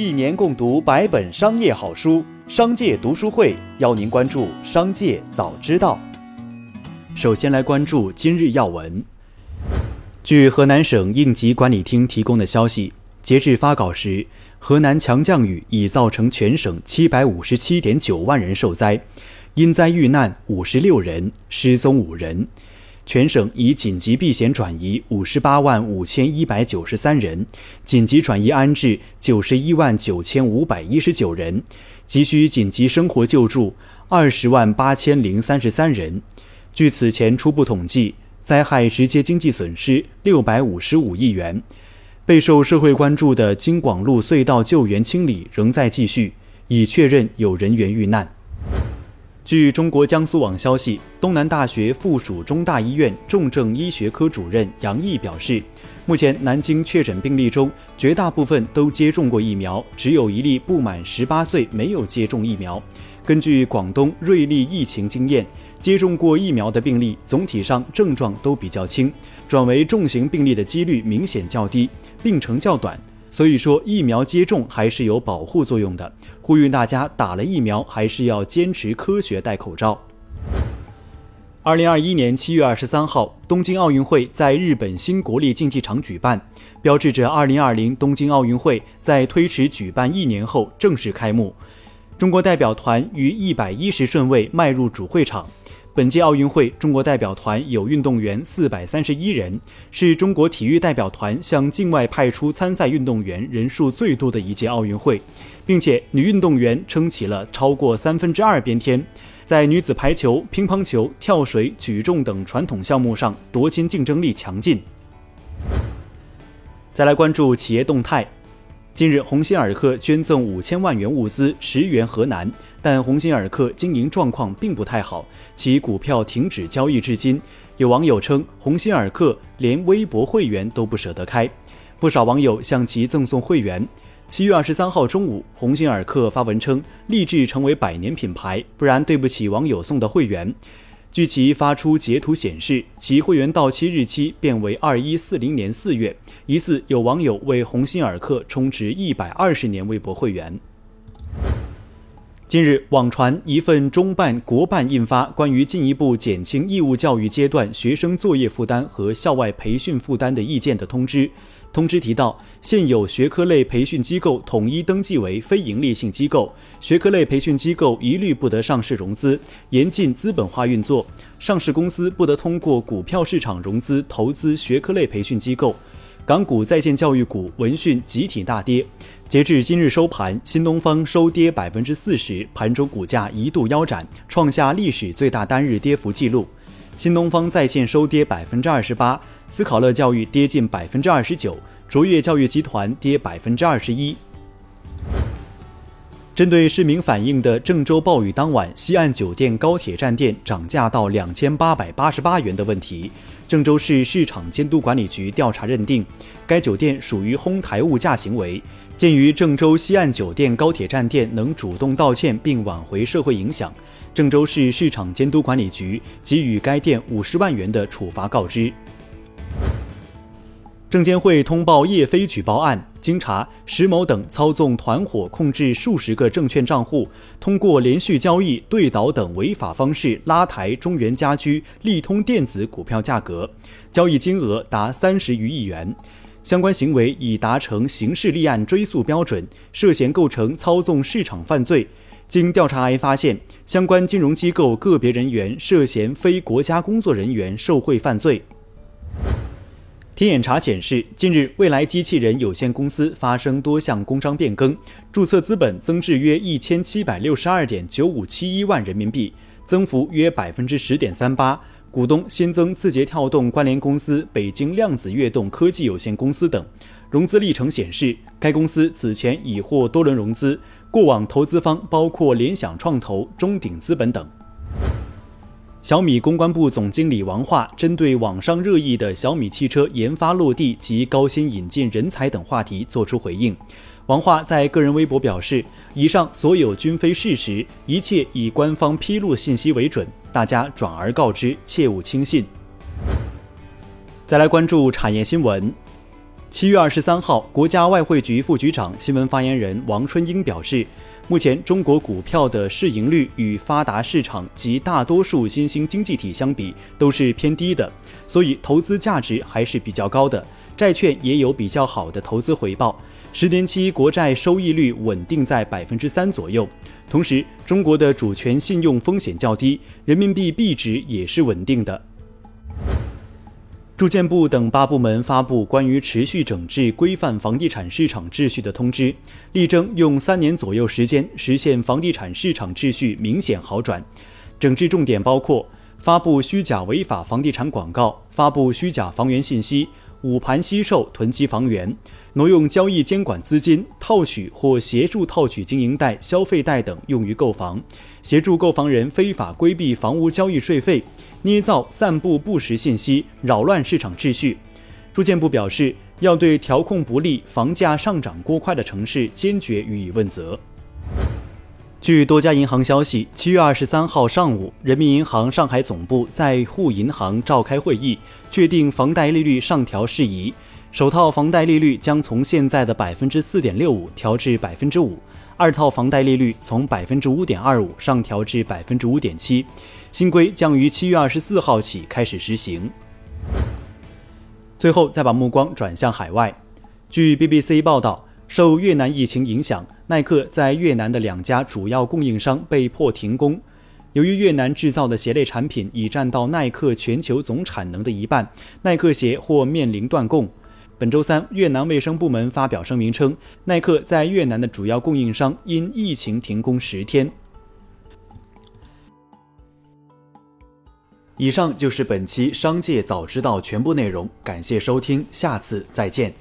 一年共读百本商业好书，商界读书会邀您关注商界早知道。首先来关注今日要闻。据河南省应急管理厅提供的消息，截至发稿时，河南强降雨已造成全省七百五十七点九万人受灾，因灾遇难五十六人，失踪五人。全省已紧急避险转移五十八万五千一百九十三人，紧急转移安置九十一万九千五百一十九人，急需紧急生活救助二十万八千零三十三人。据此前初步统计，灾害直接经济损失六百五十五亿元。备受社会关注的京广路隧道救援清理仍在继续，已确认有人员遇难。据中国江苏网消息，东南大学附属中大医院重症医学科主任杨毅表示，目前南京确诊病例中，绝大部分都接种过疫苗，只有一例不满十八岁没有接种疫苗。根据广东瑞丽疫情经验，接种过疫苗的病例总体上症状都比较轻，转为重型病例的几率明显较低，病程较短。所以说，疫苗接种还是有保护作用的。呼吁大家打了疫苗，还是要坚持科学戴口罩。二零二一年七月二十三号，东京奥运会在日本新国立竞技场举办，标志着二零二零东京奥运会在推迟举办一年后正式开幕。中国代表团于一百一十顺位迈入主会场。本届奥运会，中国代表团有运动员四百三十一人，是中国体育代表团向境外派出参赛运动员人数最多的一届奥运会，并且女运动员撑起了超过三分之二边天，在女子排球、乒乓球、跳水、举重等传统项目上夺金竞争力强劲。再来关注企业动态。近日，鸿星尔克捐赠五千万元物资驰援河南，但鸿星尔克经营状况并不太好，其股票停止交易至今。有网友称，鸿星尔克连微博会员都不舍得开，不少网友向其赠送会员。七月二十三号中午，鸿星尔克发文称，立志成为百年品牌，不然对不起网友送的会员。据其发出截图显示，其会员到期日期变为二一四零年四月。疑似有网友为鸿星尔克充值一百二十年微博会员。近日，网传一份中办国办印发关于进一步减轻义务教育阶段学生作业负担和校外培训负担的意见的通知。通知提到，现有学科类培训机构统一登记为非营利性机构，学科类培训机构一律不得上市融资，严禁资本化运作，上市公司不得通过股票市场融资投资学科类培训机构。港股在线教育股闻讯集体大跌，截至今日收盘，新东方收跌百分之四十，盘中股价一度腰斩，创下历史最大单日跌幅记录。新东方在线收跌百分之二十八，思考乐教育跌近百分之二十九，卓越教育集团跌百分之二十一。针对市民反映的郑州暴雨当晚西岸酒店高铁站店涨价到两千八百八十八元的问题，郑州市市场监督管理局调查认定，该酒店属于哄抬物价行为。鉴于郑州西岸酒店高铁站店能主动道歉并挽回社会影响。郑州市市场监督管理局给予该店五十万元的处罚告知。证监会通报叶飞举报案，经查，石某等操纵团伙控制数十个证券账户，通过连续交易、对倒等违法方式拉抬中原家居、利通电子股票价格，交易金额达三十余亿元。相关行为已达成刑事立案追诉标准，涉嫌构成操纵市场犯罪。经调查，还发现相关金融机构个别人员涉嫌非国家工作人员受贿犯罪。天眼查显示，近日未来机器人有限公司发生多项工商变更，注册资本增至约一千七百六十二点九五七一万人民币，增幅约百分之十点三八。股东新增字节跳动关联公司北京量子跃动科技有限公司等。融资历程显示，该公司此前已获多轮融资。过往投资方包括联想创投、中鼎资本等。小米公关部总经理王化针对网上热议的小米汽车研发落地及高薪引进人才等话题作出回应。王化在个人微博表示：“以上所有均非事实，一切以官方披露信息为准，大家转而告之，切勿轻信。”再来关注产业新闻。七月二十三号，国家外汇局副局长、新闻发言人王春英表示，目前中国股票的市盈率与发达市场及大多数新兴经济体相比都是偏低的，所以投资价值还是比较高的，债券也有比较好的投资回报。十年期国债收益率稳定在百分之三左右，同时中国的主权信用风险较低，人民币币值也是稳定的。住建部等八部门发布关于持续整治规范房地产市场秩序的通知，力争用三年左右时间实现房地产市场秩序明显好转。整治重点包括发布虚假违法房地产广告、发布虚假房源信息、捂盘惜售囤积房源、挪用交易监管资金套取或协助套取经营贷、消费贷等用于购房，协助购房人非法规避房屋交易税费。捏造、散布不实信息，扰乱市场秩序。住建部表示，要对调控不力、房价上涨过快的城市坚决予以问责。据多家银行消息，七月二十三号上午，人民银行上海总部在沪银行召开会议，确定房贷利率上调事宜。首套房贷利率将从现在的百分之四点六五调至百分之五，二套房贷利率从百分之五点二五上调至百分之五点七。新规将于七月二十四号起开始实行。最后，再把目光转向海外。据 BBC 报道，受越南疫情影响，耐克在越南的两家主要供应商被迫停工。由于越南制造的鞋类产品已占到耐克全球总产能的一半，耐克鞋或面临断供。本周三，越南卫生部门发表声明称，耐克在越南的主要供应商因疫情停工十天。以上就是本期《商界早知道》全部内容，感谢收听，下次再见。